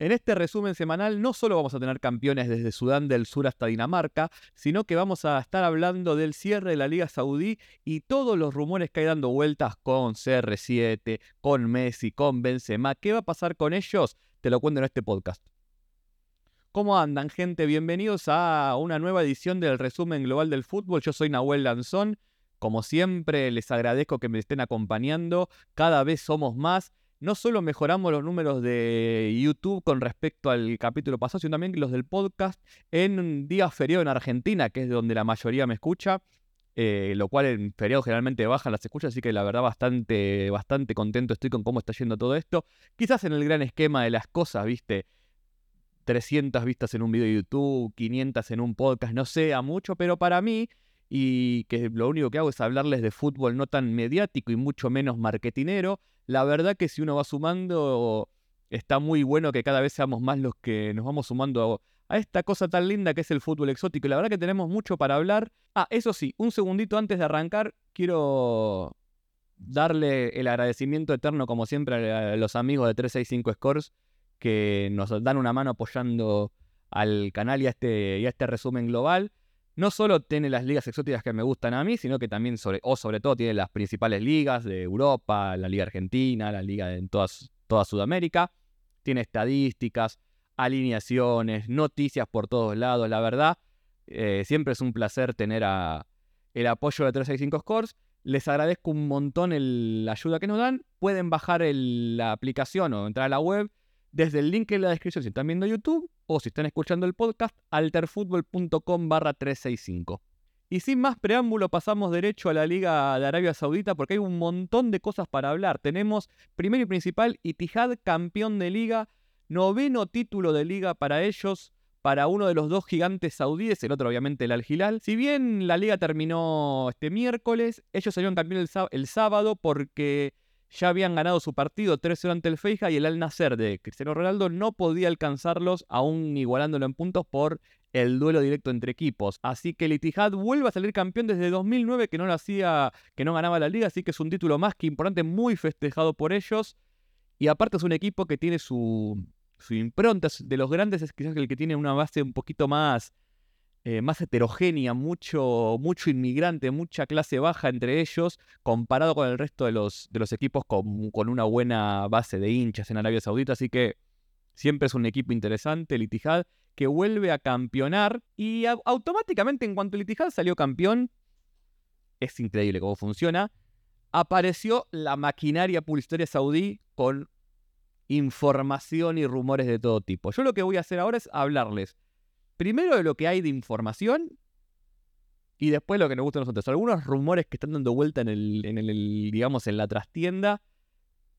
En este resumen semanal no solo vamos a tener campeones desde Sudán del Sur hasta Dinamarca, sino que vamos a estar hablando del cierre de la Liga Saudí y todos los rumores que hay dando vueltas con CR7, con Messi, con Benzema. ¿Qué va a pasar con ellos? Te lo cuento en este podcast. ¿Cómo andan, gente? Bienvenidos a una nueva edición del resumen global del fútbol. Yo soy Nahuel Lanzón. Como siempre, les agradezco que me estén acompañando. Cada vez somos más no solo mejoramos los números de YouTube con respecto al capítulo pasado, sino también los del podcast en un día feriado en Argentina, que es donde la mayoría me escucha, eh, lo cual en feriado generalmente bajan las escuchas, así que la verdad bastante, bastante contento estoy con cómo está yendo todo esto. Quizás en el gran esquema de las cosas, viste, 300 vistas en un video de YouTube, 500 en un podcast, no sea mucho, pero para mí y que lo único que hago es hablarles de fútbol no tan mediático y mucho menos marketinero, la verdad que si uno va sumando, está muy bueno que cada vez seamos más los que nos vamos sumando a, esta cosa tan linda que es el fútbol exótico. Y la verdad que tenemos mucho para hablar. Ah, eso sí, un segundito antes de arrancar, quiero darle el agradecimiento eterno, como siempre, a los amigos de 365 Scores que nos dan una mano apoyando al canal y a este, y a este resumen global no solo tiene las ligas exóticas que me gustan a mí, sino que también, sobre, o sobre todo, tiene las principales ligas de Europa, la Liga Argentina, la Liga en toda Sudamérica. Tiene estadísticas, alineaciones, noticias por todos lados. La verdad, eh, siempre es un placer tener el apoyo de 365 Scores. Les agradezco un montón la ayuda que nos dan. Pueden bajar la aplicación o entrar a la web desde el link en la descripción si están viendo YouTube o si están escuchando el podcast, alterfutbol.com barra 365. Y sin más preámbulo pasamos derecho a la Liga de Arabia Saudita porque hay un montón de cosas para hablar. Tenemos primero y principal Itihad campeón de liga, noveno título de liga para ellos, para uno de los dos gigantes saudíes, el otro obviamente el Al-Hilal. Si bien la liga terminó este miércoles, ellos salieron campeón el sábado porque ya habían ganado su partido 3-0 ante el Feija y el Al Nasser de Cristiano Ronaldo no podía alcanzarlos, aún igualándolo en puntos por el duelo directo entre equipos. Así que el Itihad vuelve a salir campeón desde 2009 que no lo hacía, que no ganaba la liga, así que es un título más que importante, muy festejado por ellos. Y aparte es un equipo que tiene su, su impronta, de los grandes es quizás el que tiene una base un poquito más eh, más heterogénea, mucho, mucho inmigrante, mucha clase baja entre ellos, comparado con el resto de los, de los equipos con, una buena base de hinchas en Arabia Saudita. Así que siempre es un equipo interesante, el Itihad, que vuelve a campeonar y automáticamente en cuanto el salió campeón, es increíble cómo funciona, apareció la maquinaria publicitaria saudí con información y rumores de todo tipo. Yo lo que voy a hacer ahora es hablarles primero de lo que hay de información y después lo que nos gusta a nosotros. Algunos rumores que están dando vuelta en el, en el digamos, en la trastienda,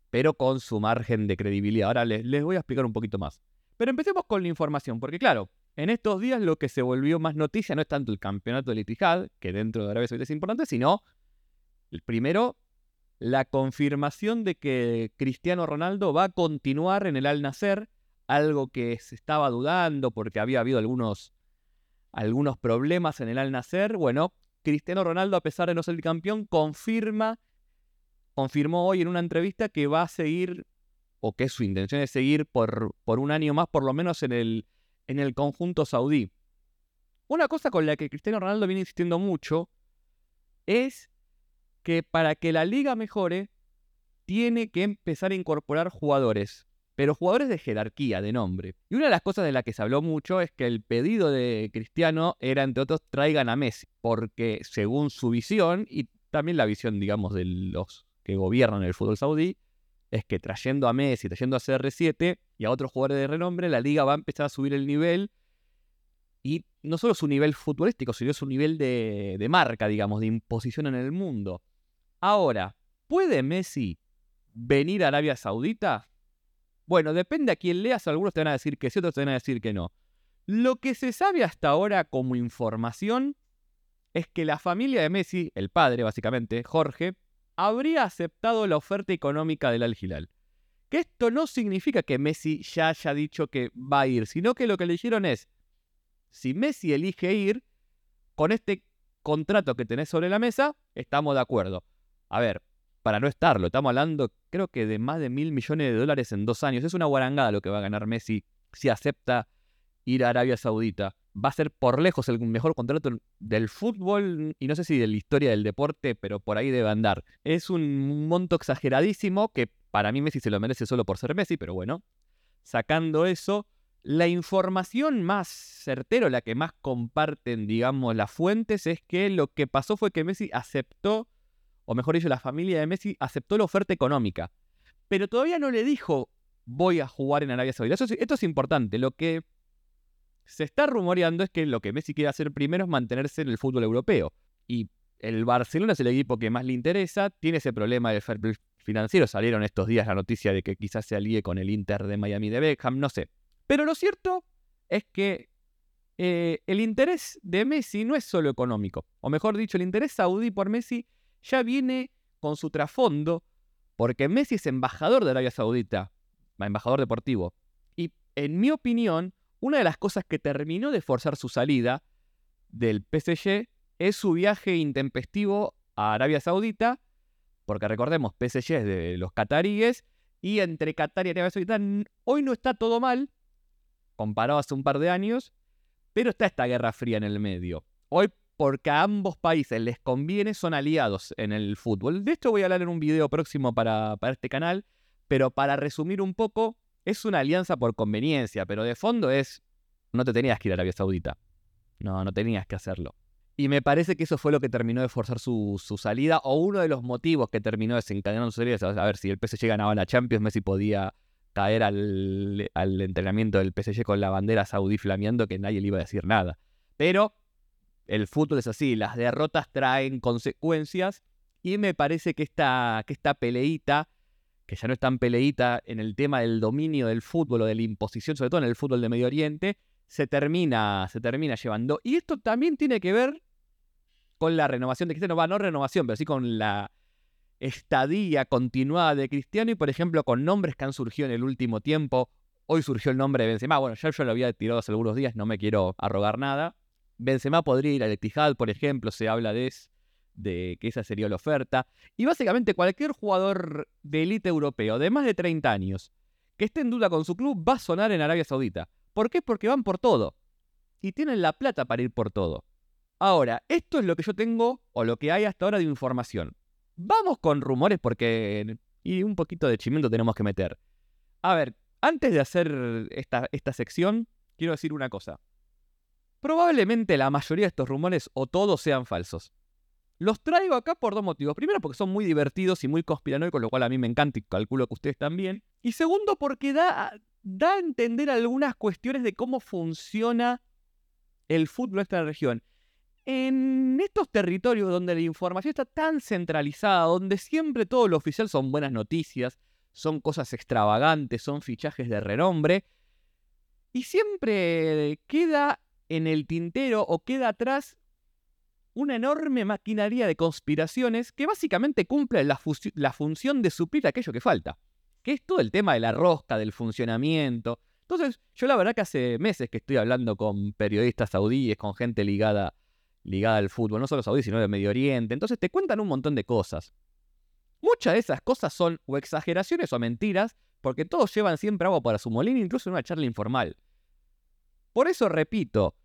pero con su margen de credibilidad. Ahora les, les voy a explicar un poquito más. Pero empecemos con la información, porque claro, en estos días lo que se volvió más noticia no es tanto el campeonato del Itihad, que dentro de Arabia Saudita es importante, sino el primero, la confirmación de que Cristiano Ronaldo va a continuar en el Al Nasser algo que se estaba dudando porque había habido algunos, algunos problemas en el Al Nacer. Bueno, Cristiano Ronaldo, a pesar de no ser el campeón, confirma, confirmó hoy en una entrevista que va a seguir, o que su intención es seguir por, por un año más, por lo menos en el, en el conjunto saudí. Una cosa con la que Cristiano Ronaldo viene insistiendo mucho es que para que la liga mejore, tiene que empezar a incorporar jugadores pero jugadores de jerarquía, de nombre. Y una de las cosas de las que se habló mucho es que el pedido de Cristiano era, entre otros, traigan a Messi, porque según su visión, y también la visión, digamos, de los que gobiernan el fútbol saudí, es que trayendo a Messi, trayendo a CR7 y a otros jugadores de renombre, la liga va a empezar a subir el nivel. Y no solo su nivel futbolístico, sino su nivel de, de marca, digamos, de imposición en el mundo. Ahora, ¿puede Messi venir a Arabia Saudita? Bueno, depende a quién leas, algunos te van a decir que sí, otros te van a decir que no. Lo que se sabe hasta ahora como información es que la familia de Messi, el padre básicamente, Jorge, habría aceptado la oferta económica del Al-Hilal. Que esto no significa que Messi ya haya dicho que va a ir, sino que lo que le dijeron es, si Messi elige ir, con este contrato que tenés sobre la mesa, estamos de acuerdo. A ver, para no estarlo. Estamos hablando, creo que de más de mil millones de dólares en dos años. Es una guarangada lo que va a ganar Messi si acepta ir a Arabia Saudita. Va a ser por lejos el mejor contrato del fútbol y no sé si de la historia del deporte, pero por ahí debe andar. Es un monto exageradísimo que para mí Messi se lo merece solo por ser Messi, pero bueno, sacando eso, la información más certera, la que más comparten, digamos, las fuentes, es que lo que pasó fue que Messi aceptó, o mejor dicho, la familia de Messi aceptó la oferta económica. Pero todavía no le dijo, voy a jugar en Arabia Saudita. esto es importante. Lo que se está rumoreando es que lo que Messi quiere hacer primero es mantenerse en el fútbol europeo. Y el Barcelona es el equipo que más le interesa, tiene ese problema de fair financiero. Salieron estos días la noticia de que quizás se alíe con el Inter de Miami de Beckham, no sé. Pero lo cierto es que eh, el interés de Messi no es solo económico. O mejor dicho, el interés saudí por Messi ya viene con su trasfondo, porque Messi es embajador de Arabia Saudita, embajador deportivo. Y en mi opinión, una de las cosas que terminó de forzar su salida del PSG es su viaje intempestivo a Arabia Saudita, porque recordemos, PSG es de los cataríes, y entre Qatar y Arabia Saudita hoy no está todo mal, comparado hace un par de años, pero está esta guerra fría en el medio. Hoy, porque a ambos países les conviene, son aliados en el fútbol. De esto voy a hablar en un video próximo para, para este canal, pero para resumir un poco, es una alianza por conveniencia, pero de fondo es, no te tenías que ir a Arabia Saudita. No, no tenías que hacerlo. Y me parece que eso fue lo que terminó de forzar su, salida, o uno de los motivos que terminó desencadenando su salida. A ver, si el PSG ganaba la Champions, Messi podía caer al, entrenamiento del PSG con la bandera saudí flameando que nadie le iba a decir nada. Pero el fútbol es así, las derrotas traen consecuencias y me parece que esta, que esta peleita, que ya no es tan peleita en el tema del dominio del fútbol o de la imposición, sobre todo en el fútbol de Medio Oriente, se termina, se termina llevando. Y esto también tiene que ver con la renovación de Cristiano, va, no renovación, pero sí con la estadía continuada de Cristiano y, por ejemplo, con nombres que han surgido en el último tiempo. Hoy surgió el nombre de Benzema. Bueno, ya yo lo había tirado hace algunos días, no me quiero arrogar nada. Benzema podría ir al Etihad, por ejemplo, se habla de, que esa sería la oferta. Y básicamente cualquier jugador de élite europeo de más de 30 años que esté en duda con su club va a sonar en Arabia Saudita. ¿Por qué? Porque van por todo. Y tienen la plata para ir por todo. Ahora, esto es lo que yo tengo o lo que hay hasta ahora de información. Vamos con rumores porque... Y un poquito de chimento tenemos que meter. A ver, antes de hacer esta, esta sección, quiero decir una cosa. Probablemente la mayoría de estos rumores o todos sean falsos. Los traigo acá por dos motivos. Primero, porque son muy divertidos y muy conspiranoicos, lo cual a mí me encanta y calculo que ustedes también. Y segundo, porque da, da a entender algunas cuestiones de cómo funciona el fútbol en esta región en estos territorios donde la información está tan centralizada, donde siempre todo lo oficial son buenas noticias, son cosas extravagantes, son fichajes de renombre, y siempre queda en el tintero o queda atrás una enorme maquinaria de conspiraciones que básicamente cumple la, función de suplir aquello que falta, que es todo el tema de la rosca, del funcionamiento. Entonces, yo la verdad que hace meses que estoy hablando con periodistas saudíes, con gente ligada ligada al fútbol, no solo saudí, sino de Medio Oriente. Entonces te cuentan un montón de cosas. Muchas de esas cosas son o exageraciones o mentiras, porque todos llevan siempre agua para su molino, incluso en una charla informal. Por eso repito,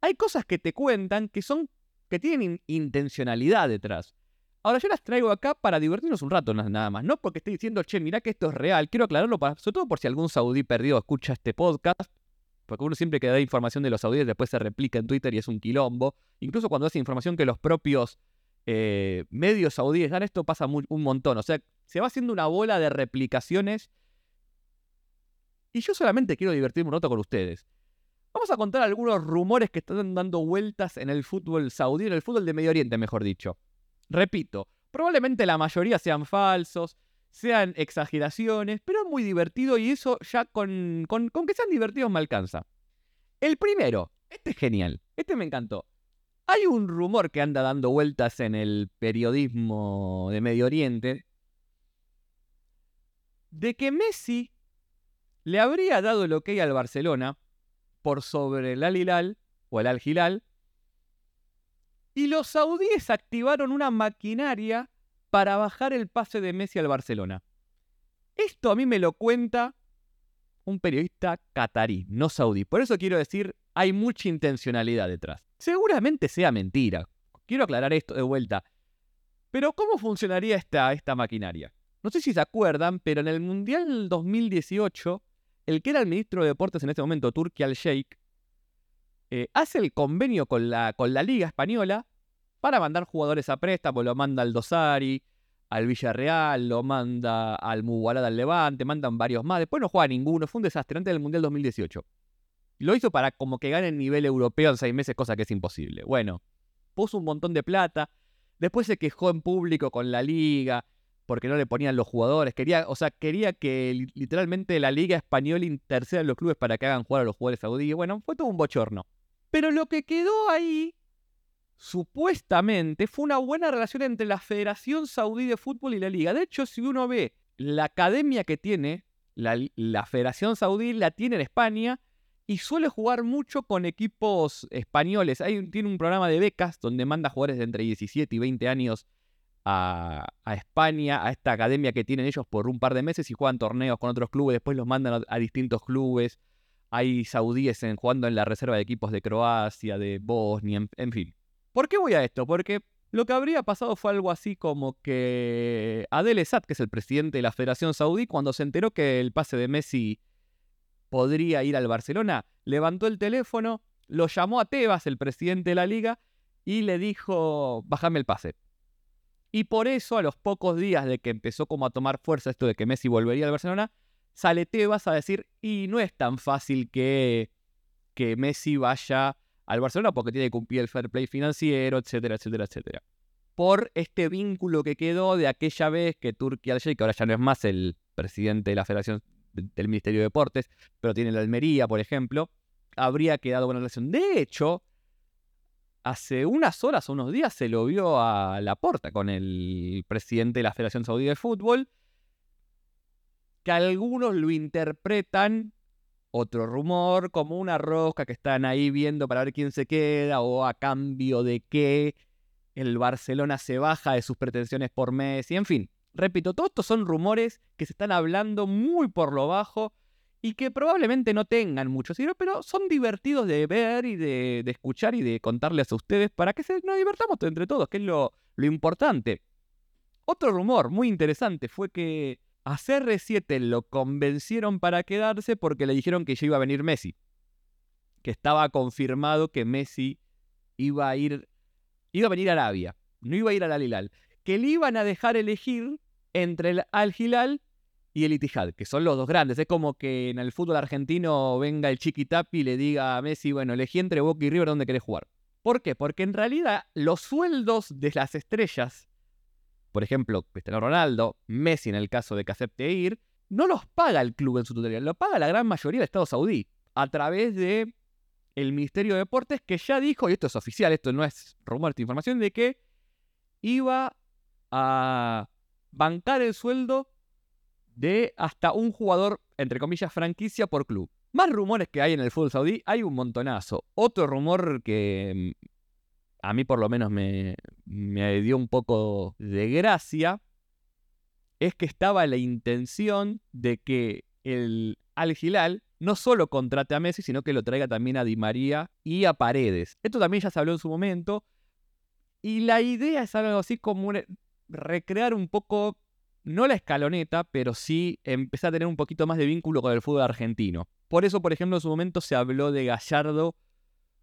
hay cosas que te cuentan que son que tienen intencionalidad detrás. Ahora yo las traigo acá para divertirnos un rato nada más, no porque esté diciendo, che, mira que esto es real, quiero aclararlo sobre todo por si algún saudí perdido escucha este podcast, porque uno siempre que da información de los saudíes después se replica en Twitter y es un quilombo. Incluso cuando hace información que los propios eh, medios saudíes dan, esto pasa un montón. O sea, se va haciendo una bola de replicaciones. Y yo solamente quiero divertirme un rato con ustedes. Vamos a contar algunos rumores que están dando vueltas en el fútbol saudí, en el fútbol de Medio Oriente, mejor dicho. Repito, probablemente la mayoría sean falsos, sean exageraciones, pero es muy divertido y eso ya con, con, que sean divertidos me alcanza. El primero, este es genial, este me encantó. Hay un rumor que anda dando vueltas en el periodismo de Medio Oriente de que Messi le habría dado el ok al Barcelona por sobre el Al Hilal o el Al Hilal y los saudíes activaron una maquinaria para bajar el pase de Messi al Barcelona. Esto a mí me lo cuenta un periodista catarí, no saudí. Por eso quiero decir, hay mucha intencionalidad detrás. Seguramente sea mentira. Quiero aclarar esto de vuelta. Pero ¿cómo funcionaría esta, esta maquinaria? No sé si se acuerdan, pero en el Mundial 2018, el que era el ministro de Deportes en este momento, Turki al-Sheikh, eh, hace el convenio con la, con la Liga Española para mandar jugadores a préstamo. Lo manda al Dosari, al Villarreal, lo manda al Mugualada al Levante, mandan varios más. Después no juega ninguno, fue un desastre antes del Mundial 2018. Lo hizo para como que gane el nivel europeo en seis meses, cosa que es imposible. Bueno, puso un montón de plata. Después se quejó en público con la liga porque no le ponían los jugadores. Quería, o sea, quería que literalmente la liga española interceda en los clubes para que hagan jugar a los jugadores saudíes. Bueno, fue todo un bochorno. Pero lo que quedó ahí, supuestamente, fue una buena relación entre la Federación Saudí de Fútbol y la liga. De hecho, si uno ve la academia que tiene, la, Federación Saudí la tiene en España y suele jugar mucho con equipos españoles. Hay, tiene un programa de becas donde manda jugadores de entre 17 y 20 años a, España, a esta academia que tienen ellos por un par de meses y juegan torneos con otros clubes, después los mandan a, distintos clubes. Hay saudíes en, jugando en la reserva de equipos de Croacia, de Bosnia, en, fin. ¿Por qué voy a esto? Porque lo que habría pasado fue algo así como que Adel Esad, que es el presidente de la Federación Saudí, cuando se enteró que el pase de Messi podría ir al Barcelona, levantó el teléfono, lo llamó a Tebas, el presidente de la liga, y le dijo, bájame el pase. Y por eso, a los pocos días de que empezó como a tomar fuerza esto de que Messi volvería al Barcelona, sale Tebas a decir, y no es tan fácil que, que Messi vaya al Barcelona porque tiene que cumplir el fair play financiero, etcétera, etcétera, etcétera. Por este vínculo que quedó de aquella vez que Turquía al que ahora ya no es más el presidente de la Federación del Ministerio de Deportes, pero tiene la Almería, por ejemplo, habría quedado buena relación. De hecho, hace unas horas o unos días se lo vio a la porta con el presidente de la Federación Saudí de Fútbol, que algunos lo interpretan, otro rumor, como una rosca que están ahí viendo para ver quién se queda o a cambio de que el Barcelona se baja de sus pretensiones por Messi, en fin. Repito, todos estos son rumores que se están hablando muy por lo bajo y que probablemente no tengan mucho sentido, pero son divertidos de ver y de, escuchar y de contarles a ustedes para que se, nos divertamos entre todos, que es lo, lo importante. Otro rumor muy interesante fue que a CR7 lo convencieron para quedarse porque le dijeron que ya iba a venir Messi. Que estaba confirmado que Messi iba a ir, iba a venir a Arabia, no iba a ir al Alilal que le iban a dejar elegir entre el Al Hilal y el Itihad, que son los dos grandes. Es como que en el fútbol argentino venga el Chiquitapi y le diga a Messi, bueno, elegí entre Boca y River dónde querés jugar. ¿Por qué? Porque en realidad los sueldos de las estrellas, por ejemplo, Cristiano Ronaldo, Messi en el caso de que acepte ir, no los paga el club en su totalidad, lo paga la gran mayoría del Estado saudí a través de el Ministerio de Deportes que ya dijo, y esto es oficial, esto no es rumor, esta información, de que iba a bancar el sueldo de hasta un jugador, entre comillas, franquicia por club. Más rumores que hay en el fútbol saudí, hay un montonazo. Otro rumor que mm, a mí por lo menos me, me dio un poco de gracia es que estaba la intención de que el Al Hilal no solo contrate a Messi, sino que lo traiga también a Di María y a Paredes. Esto también ya se habló en su momento. Y la idea es algo así como recrear un poco, no la escaloneta, pero sí empezar a tener un poquito más de vínculo con el fútbol argentino. Por eso, por ejemplo, en su momento se habló de Gallardo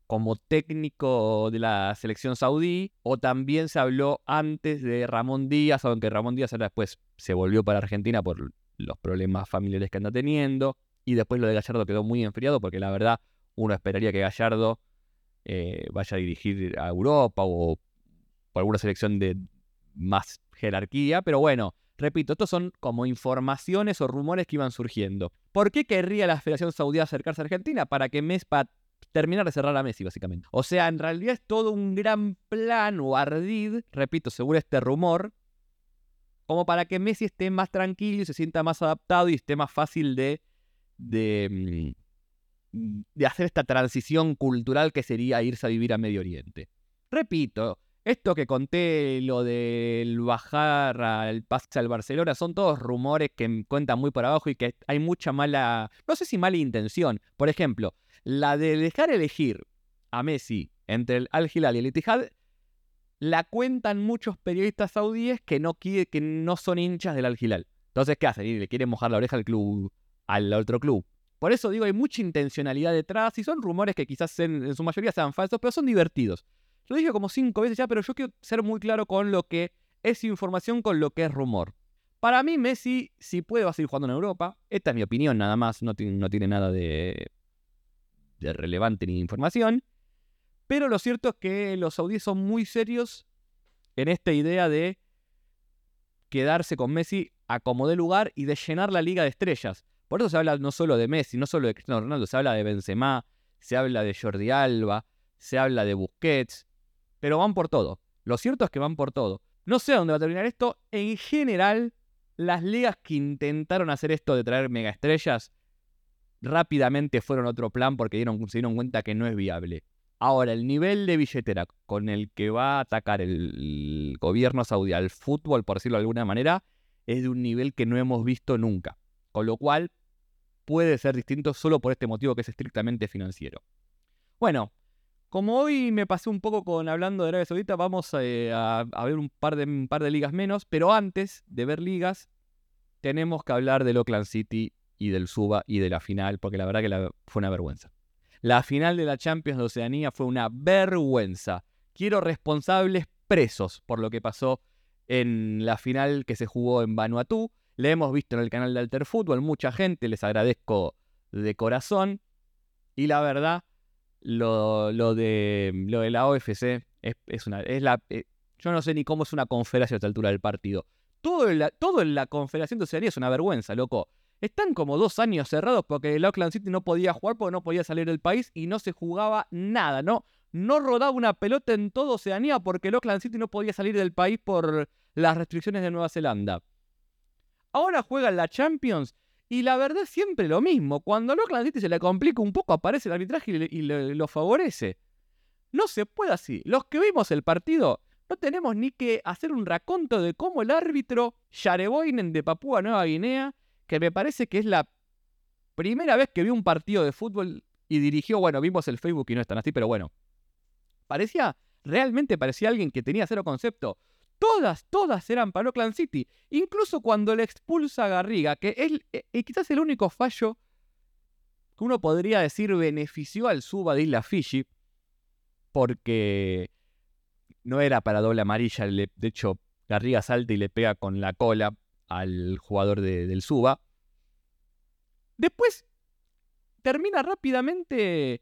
como técnico de la selección saudí, o también se habló antes de Ramón Díaz, aunque Ramón Díaz ahora después se volvió para Argentina por los problemas familiares que anda teniendo, y después lo de Gallardo quedó muy enfriado, porque la verdad uno esperaría que Gallardo eh, vaya a dirigir a Europa o por alguna selección de, más jerarquía, pero bueno, repito, estos son como informaciones o rumores que iban surgiendo. ¿Por qué querría la Federación Saudí acercarse a Argentina? Para que Messi, para terminar de cerrar a Messi, básicamente. O sea, en realidad es todo un gran plan o ardid, repito, según este rumor, como para que Messi esté más tranquilo y se sienta más adaptado y esté más fácil de, de, mm, de hacer esta transición cultural que sería irse a vivir a Medio Oriente. Repito, Esto que conté, lo del bajar al pase al Barcelona, son todos rumores que cuentan muy por abajo y que hay mucha mala, no sé si mala intención. Por ejemplo, la de dejar elegir a Messi entre el Al Hilal y el Etihad, la cuentan muchos periodistas saudíes que no, que no son hinchas del Al Hilal. Entonces, ¿qué hacen? Y le quieren mojar la oreja al club, al otro club. Por eso digo, hay mucha intencionalidad detrás y son rumores que quizás en su mayoría sean falsos, pero son divertidos. Lo dije como cinco veces ya, pero yo quiero ser muy claro con lo que es información, con lo que es rumor. Para mí, Messi, si puede, va a seguir jugando en Europa. Esta es mi opinión, nada más. No, tiene nada de, de relevante ni de información. Pero lo cierto es que los saudíes son muy serios en esta idea de quedarse con Messi a como de lugar y de llenar la liga de estrellas. Por eso se habla no solo de Messi, no solo de Cristiano Ronaldo, se habla de Benzema, se habla de Jordi Alba, se habla de Busquets, pero van por todo. Lo cierto es que van por todo. No sé dónde va a terminar esto. En general, las ligas que intentaron hacer esto de traer mega estrellas rápidamente fueron otro plan porque dieron, se dieron cuenta que no es viable. Ahora, el nivel de billetera con el que va a atacar el gobierno saudí al fútbol, por decirlo de alguna manera, es de un nivel que no hemos visto nunca. Con lo cual, puede ser distinto solo por este motivo que es estrictamente financiero. Bueno, como hoy me pasé un poco con hablando de Arabia Saudita, vamos eh, a, ver un par, de, ligas menos, pero antes de ver ligas, tenemos que hablar del Oakland City y del Suba y de la final, porque la verdad que fue una vergüenza. La final de la Champions de Oceanía fue una vergüenza. Quiero responsables presos por lo que pasó en la final que se jugó en Vanuatu. Le hemos visto en el canal de Alter Fútbol, mucha gente, les agradezco de corazón. Y la verdad, lo, de, lo de la OFC es, una. Es la, eh, yo no sé ni cómo es una confederación a esta altura del partido. Todo en la, todo en la Confederación de Oceanía es una vergüenza, loco. Están como dos años cerrados porque el Auckland City no podía jugar porque no podía salir del país y no se jugaba nada, ¿no? No rodaba una pelota en todo Oceanía porque el Auckland City no podía salir del país por las restricciones de Nueva Zelanda. Ahora juegan la Champions y la verdad es siempre lo mismo. Cuando al Oakland City se le complica un poco, aparece el arbitraje y, lo favorece. No se puede así. Los que vimos el partido, no tenemos ni que hacer un raconto de cómo el árbitro Yareboinen de Papúa Nueva Guinea, que me parece que es la primera vez que vi un partido de fútbol y dirigió, bueno, vimos el Facebook y no es tan así, pero bueno. Parecía, realmente parecía alguien que tenía cero concepto. Todas, todas eran para Oakland City. Incluso cuando le expulsa a Garriga, que es eh, quizás el único fallo que uno podría decir benefició al Suba de Isla Fiji, porque no era para doble amarilla. de hecho, Garriga salta y le pega con la cola al jugador del Suba. Después termina rápidamente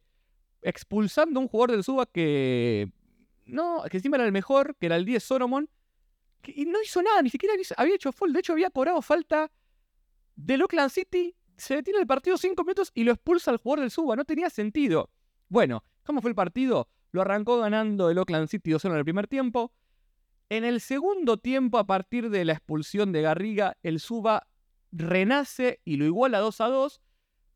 expulsando a un jugador del Suba que no, que encima era el mejor, que era el 10 Solomon, y no hizo nada, ni siquiera había hecho full. De hecho, había cobrado falta del Oakland City. Se detiene el partido 5 minutos y lo expulsa al jugador del Suba. No tenía sentido. Bueno, ¿cómo fue el partido? Lo arrancó ganando el Oakland City 2-0 en el primer tiempo. En el segundo tiempo, a partir de la expulsión de Garriga, el Suba renace y lo iguala 2 2,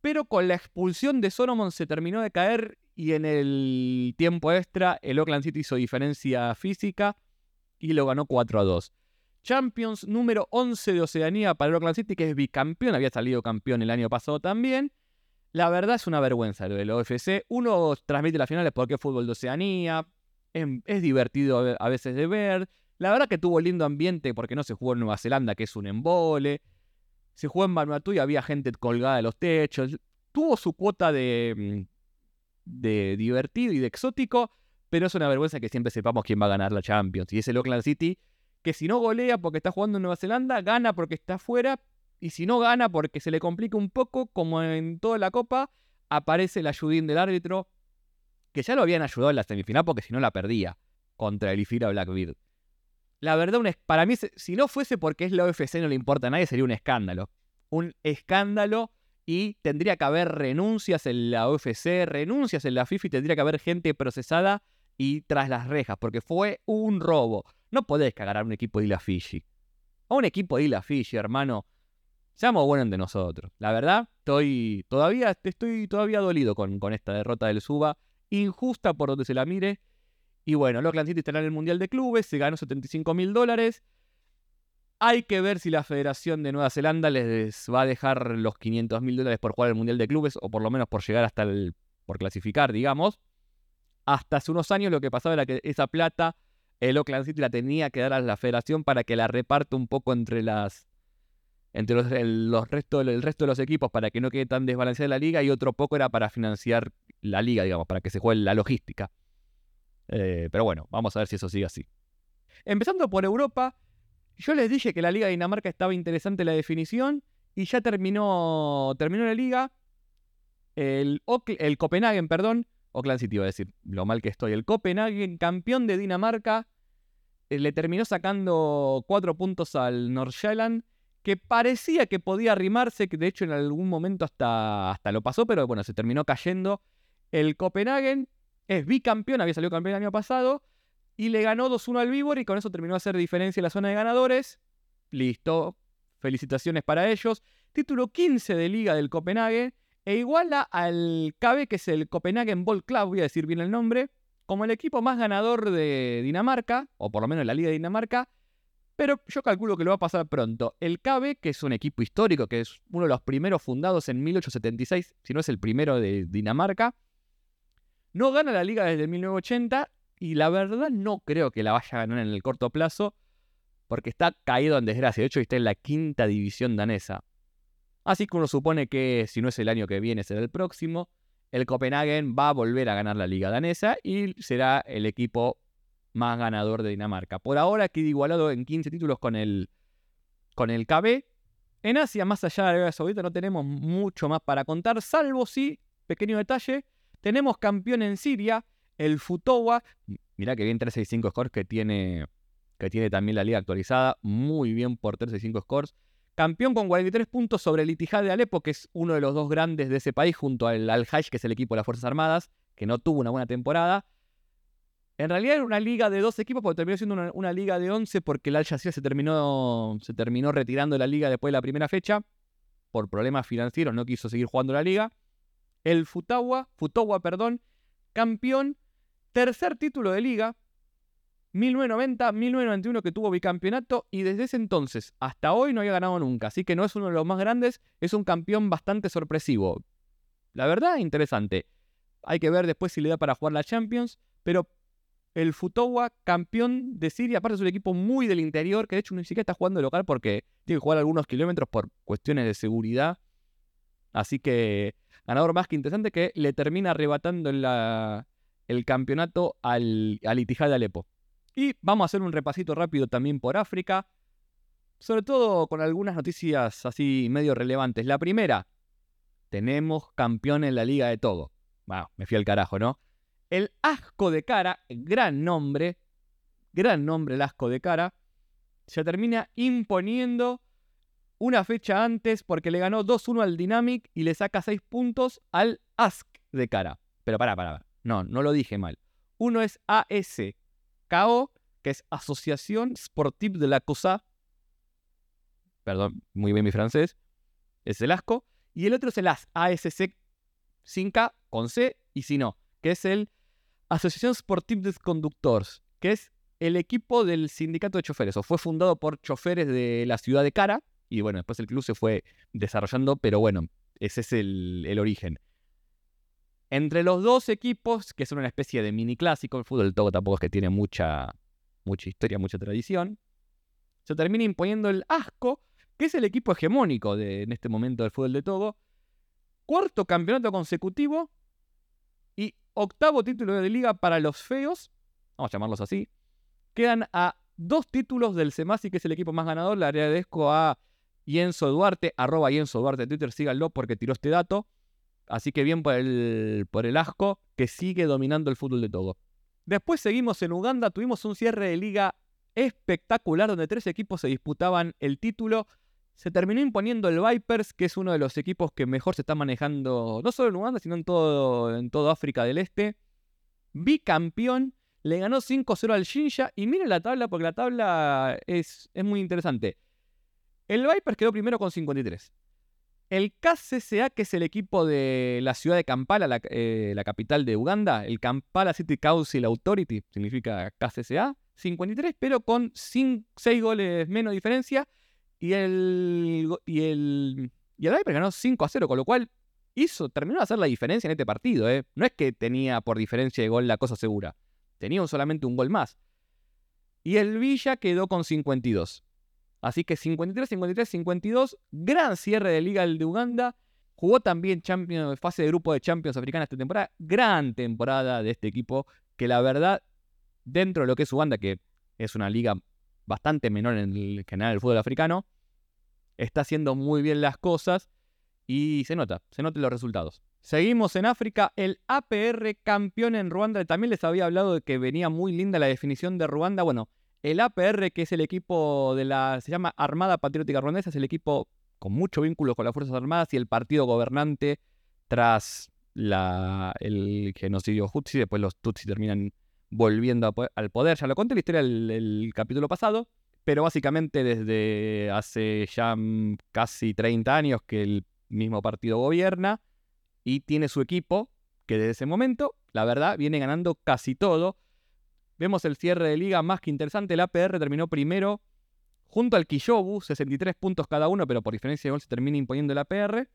pero con la expulsión de Solomon se terminó de caer y en el tiempo extra el Oakland City hizo diferencia física y lo ganó 4 a 2. Champions número 11 de Oceanía para el Oakland City, que es bicampeón, había salido campeón el año pasado también. La verdad es una vergüenza lo del OFC. Uno transmite las finales porque es fútbol de Oceanía, es, divertido a veces de ver. La verdad que tuvo lindo ambiente porque no se jugó en Nueva Zelanda, que es un embole. Se jugó en Vanuatu y había gente colgada de los techos. Tuvo su cuota de, mm, de divertido y de exótico, pero es una vergüenza que siempre sepamos quién va a ganar la Champions. Y es el Oakland City, que si no golea porque está jugando en Nueva Zelanda, gana porque está afuera, y si no gana porque se le complica un poco, como en toda la Copa, aparece el ayudín del árbitro, que ya lo habían ayudado en la semifinal porque si no la perdía contra el Ifira Blackbeard. La verdad, para mí, si no fuese porque es la UFC no le importa a nadie, sería un escándalo. Un escándalo y tendría que haber renuncias en la UFC, renuncias en la FIFA y tendría que haber gente procesada y tras las rejas, porque fue un robo. No podés cagar a un equipo de Isla Fiji. A un equipo de Isla Fiji, hermano. Seamos buenos de nosotros. La verdad, estoy todavía, estoy todavía dolido con, con esta derrota del Suba. Injusta por donde se la mire. Y bueno, Oakland City estará en el Mundial de Clubes, se ganó 75 mil dólares. Hay que ver si la Federación de Nueva Zelanda les va a dejar los 500 mil dólares por jugar el Mundial de Clubes, o por lo menos por llegar hasta el. por clasificar, digamos. Hasta hace unos años lo que pasaba era que esa plata, el Oakland City la tenía que dar a la Federación para que la reparta un poco entre las. entre los, el, resto, el resto de los equipos para que no quede tan desbalanceada la liga, y otro poco era para financiar la liga, digamos, para que se juegue la logística. Eh, pero bueno, vamos a ver si eso sigue así. Empezando por Europa, yo les dije que la Liga de Dinamarca estaba interesante la definición y ya terminó, terminó la liga. El, el Copenhagen, perdón, Oakland City iba a decir lo mal que estoy. El Copenhagen, campeón de Dinamarca, eh, le terminó sacando cuatro puntos al Nordsjælland, que parecía que podía arrimarse, que de hecho en algún momento hasta, hasta lo pasó, pero bueno, se terminó cayendo. El Copenhagen es bicampeón, había salido campeón el año pasado, y le ganó 2-1 al Vivor y con eso terminó a hacer diferencia en la zona de ganadores. Listo, felicitaciones para ellos. Título 15 de liga del Copenhague e iguala al KB, que es el Copenhagen Ball Club, voy a decir bien el nombre, como el equipo más ganador de Dinamarca, o por lo menos la liga de Dinamarca, pero yo calculo que lo va a pasar pronto. El KB, que es un equipo histórico, que es uno de los primeros fundados en 1876, si no es el primero de Dinamarca, no gana la liga desde 1980 y la verdad no creo que la vaya a ganar en el corto plazo porque está caído en desgracia. De hecho, está en la quinta división danesa. Así que uno supone que si no es el año que viene, será el próximo. El Copenhagen va a volver a ganar la liga danesa y será el equipo más ganador de Dinamarca. Por ahora queda igualado en 15 títulos con el, con el KB. En Asia, más allá de Arabia Saudita, no tenemos mucho más para contar, salvo si, pequeño detalle, tenemos campeón en Siria, el Futowa, mirá que bien 365 scores que tiene, que tiene también la liga actualizada. Muy bien por 365 scores. Campeón con 43 puntos sobre el Itihad de Alepo, que es uno de los dos grandes de ese país, junto al Al-Hajj, que es el equipo de las Fuerzas Armadas, que no tuvo una buena temporada. En realidad era una liga de dos equipos, porque terminó siendo una, liga de 11, porque el Al Jazeera se terminó, se terminó retirando de la liga después de la primera fecha. Por problemas financieros no quiso seguir jugando la liga. El Futawa, Futowa, perdón, campeón Tercer título de liga, 1990-1991 que tuvo bicampeonato y desde ese entonces hasta hoy no había ganado nunca. Así que no es uno de los más grandes, es un campeón bastante sorpresivo. La verdad, interesante. Hay que ver después si le da para jugar la Champions, pero el Futowa, campeón de Siria, aparte es un equipo muy del interior, que de hecho ni siquiera está jugando local porque tiene que jugar algunos kilómetros por cuestiones de seguridad. Así que ganador más que interesante que le termina arrebatando el campeonato al, al de Alepo. Y vamos a hacer un repasito rápido también por África, sobre todo con algunas noticias así medio relevantes. La primera, tenemos campeón en la Liga de Todo. Bueno, me fui al carajo, ¿no? El Asco de Cara, gran nombre, gran nombre el Asco de Cara, se termina imponiendo una fecha antes porque le ganó 2-1 al Dynamic y le saca 6 puntos al Ask de Cara. Pero pará, pará, no, no lo dije mal. Uno es ASKO, que es Asociación Sportive de la Cosa. Perdón, muy bien mi francés. Es el ASCO. Y el otro es el AS, ASC sin K, con C y si no, que es el Asociación Sportive des Conductors, que es el equipo del sindicato de choferes, o fue fundado por choferes de la ciudad de Cara, y bueno, después el club se fue desarrollando, pero bueno, ese es el origen. Entre los dos equipos, que son una especie de mini clásico, el fútbol Togo tampoco es que tiene mucha, mucha historia, mucha tradición, se termina imponiendo el Asco, que es el equipo hegemónico de, en este momento del fútbol de Togo. Cuarto campeonato consecutivo y octavo título de liga para los feos, vamos a llamarlos así. Quedan a dos títulos del Semasi, que es el equipo más ganador. Le agradezco a Yenso Duarte, arroba Yenso Duarte en Twitter, síganlo porque tiró este dato. Así que bien por el, por el asco que sigue dominando el fútbol de Togo. Después seguimos en Uganda, tuvimos un cierre de liga espectacular donde tres equipos se disputaban el título. Se terminó imponiendo el Vipers, que es uno de los equipos que mejor se está manejando, no solo en Uganda, sino en todo, en todo África del Este. Bicampeón, le ganó 5-0 al Shinja. Y miren la tabla, porque la tabla es, es muy interesante. El Vipers quedó primero con 53. El KCCA, que es el equipo de la ciudad de Kampala, la, eh, capital de Uganda, el Kampala City Council Authority, significa KCCA, 53, pero con 6 goles menos diferencia. Y el, y el, y el Vipers ganó 5 a 0, con lo cual hizo, terminó de hacer la diferencia en este partido. ¿eh? No es que tenía por diferencia de gol la cosa segura. Tenía solamente un gol más. Y el Villa quedó con 52. Así que 53, 53, 52. Gran cierre de liga de Uganda. Jugó también fase de grupo de Champions Africana esta temporada. Gran temporada de este equipo. Que la verdad, dentro de lo que es Uganda, que es una liga bastante menor en el general del fútbol africano, está haciendo muy bien las cosas y se nota, se notan los resultados. Seguimos en África, el APR campeón en Ruanda. También les había hablado de que venía muy linda la definición de Ruanda. Bueno, el APR, que es el equipo de la, se llama Armada Patriótica Ruandesa, es el equipo con mucho vínculo con las Fuerzas Armadas y el partido gobernante tras la, el genocidio Hutsi. Después los Tutsi terminan volviendo al poder. Ya lo conté la historia del capítulo pasado, pero básicamente desde hace ya casi 30 años que el mismo partido gobierna y tiene su equipo que desde ese momento, la verdad, viene ganando casi todo. Vemos el cierre de liga más que interesante. El APR terminó primero junto al Kishobu, 63 puntos cada uno, pero por diferencia de gol se termina imponiendo el APR.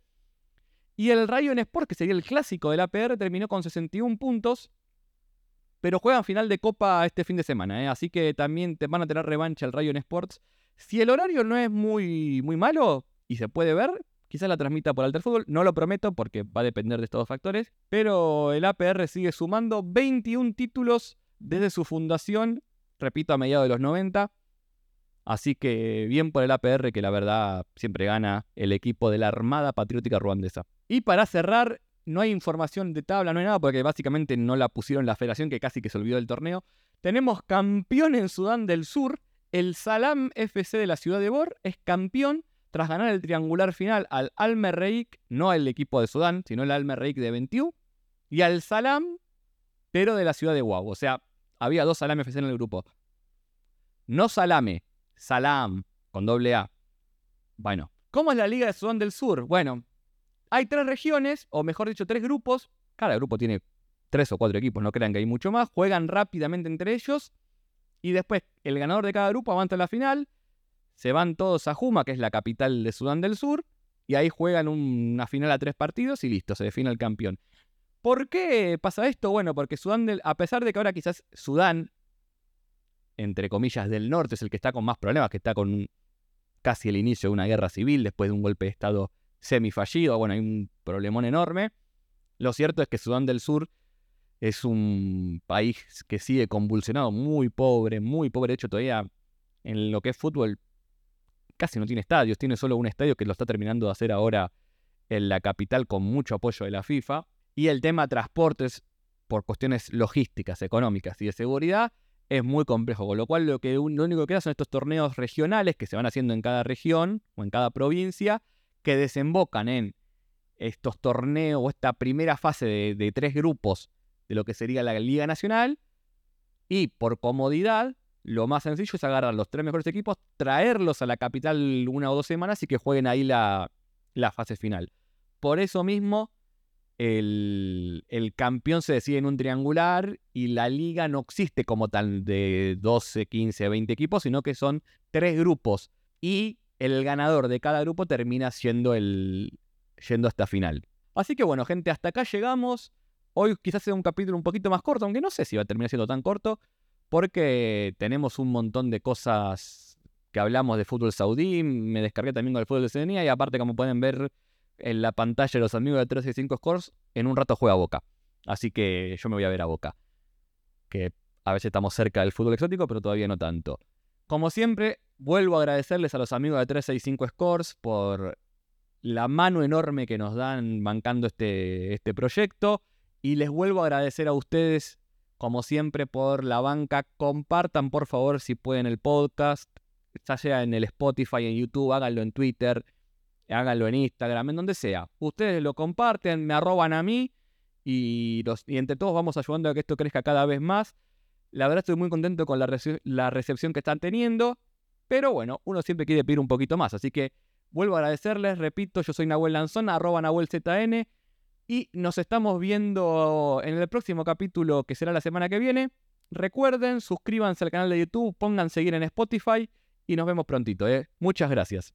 Y el Rayon Sport, que sería el clásico del APR, terminó con 61 puntos, pero juegan final de Copa este fin de semana, ¿eh? así que también te van a tener revancha el Rayon Sports. Si el horario no es muy, muy malo y se puede ver, quizás la transmita por Alter Fútbol, no lo prometo porque va a depender de estos dos factores, pero el APR sigue sumando 21 títulos desde su fundación, repito, a mediados de los 90. Así que bien por el APR que la verdad siempre gana el equipo de la Armada Patriótica Ruandesa. Y para cerrar, no hay información de tabla, no hay nada, porque básicamente no la pusieron la federación, que casi que se olvidó del torneo. Tenemos campeón en Sudán del Sur. El Salam FC de la ciudad de Bor es campeón tras ganar el triangular final al Al Merreik, no al equipo de Sudán, sino el Al Merreik de 21, y al Salam, pero de la ciudad de Guau. O sea, había dos Salam FC en el grupo. No Salame, Salam, con doble A. Bueno, ¿cómo es la Liga de Sudán del Sur? Bueno, hay tres regiones, o mejor dicho, tres grupos. Cada grupo tiene tres o cuatro equipos, no crean que hay mucho más. Juegan rápidamente entre ellos. Y después el ganador de cada grupo avanza a la final. Se van todos a Juma, que es la capital de Sudán del Sur. Y ahí juegan una final a tres partidos y listo, se define el campeón. ¿Por qué pasa esto? Bueno, porque Sudán, del, a pesar de que ahora quizás Sudán, entre comillas, del norte es el que está con más problemas, que está con casi el inicio de una guerra civil después de un golpe de Estado semifallido, bueno, hay un problemón enorme. Lo cierto es que Sudán del Sur es un país que sigue convulsionado, muy pobre, muy pobre. De hecho, todavía en lo que es fútbol casi no tiene estadios, tiene solo un estadio que lo está terminando de hacer ahora en la capital con mucho apoyo de la FIFA. Y el tema transportes por cuestiones logísticas, económicas y de seguridad es muy complejo, con lo cual lo, único que queda son estos torneos regionales que se van haciendo en cada región o en cada provincia que desembocan en estos torneos o esta primera fase de, tres grupos de lo que sería la Liga Nacional. Y por comodidad, lo más sencillo es agarrar los tres mejores equipos, traerlos a la capital una o dos semanas y que jueguen ahí la, fase final. Por eso mismo, el, el, campeón se decide en un triangular y la liga no existe como tal de 12, 15, 20 equipos, sino que son tres grupos. Y el ganador de cada grupo termina siendo el yendo hasta final. Así que bueno, gente, hasta acá llegamos. Hoy quizás sea un capítulo un poquito más corto, aunque no sé si va a terminar siendo tan corto, porque tenemos un montón de cosas que hablamos de fútbol saudí, me descargué también con el fútbol de Oceanía y aparte como pueden ver en la pantalla de los amigos de 365 Scores, en un rato juega Boca. Así que yo me voy a ver a Boca. Que a veces estamos cerca del fútbol exótico, pero todavía no tanto. Como siempre, vuelvo a agradecerles a los amigos de 365 Scores por la mano enorme que nos dan bancando este, este proyecto. Y les vuelvo a agradecer a ustedes, como siempre, por la banca. Compartan, por favor, si pueden, el podcast. Ya sea en el Spotify, en YouTube, háganlo en Twitter, háganlo en Instagram, en donde sea. Ustedes lo comparten, me arroban a mí y, los, entre todos vamos ayudando a que esto crezca cada vez más. La verdad estoy muy contento con la, recepción que están teniendo, pero bueno, uno siempre quiere pedir un poquito más. Así que vuelvo a agradecerles, repito, yo soy Nahuel Lanzón, arroba NahuelZN y nos estamos viendo en el próximo capítulo que será la semana que viene. Recuerden, suscríbanse al canal de YouTube, pongan seguir en Spotify y nos vemos prontito. ¿eh? Muchas gracias.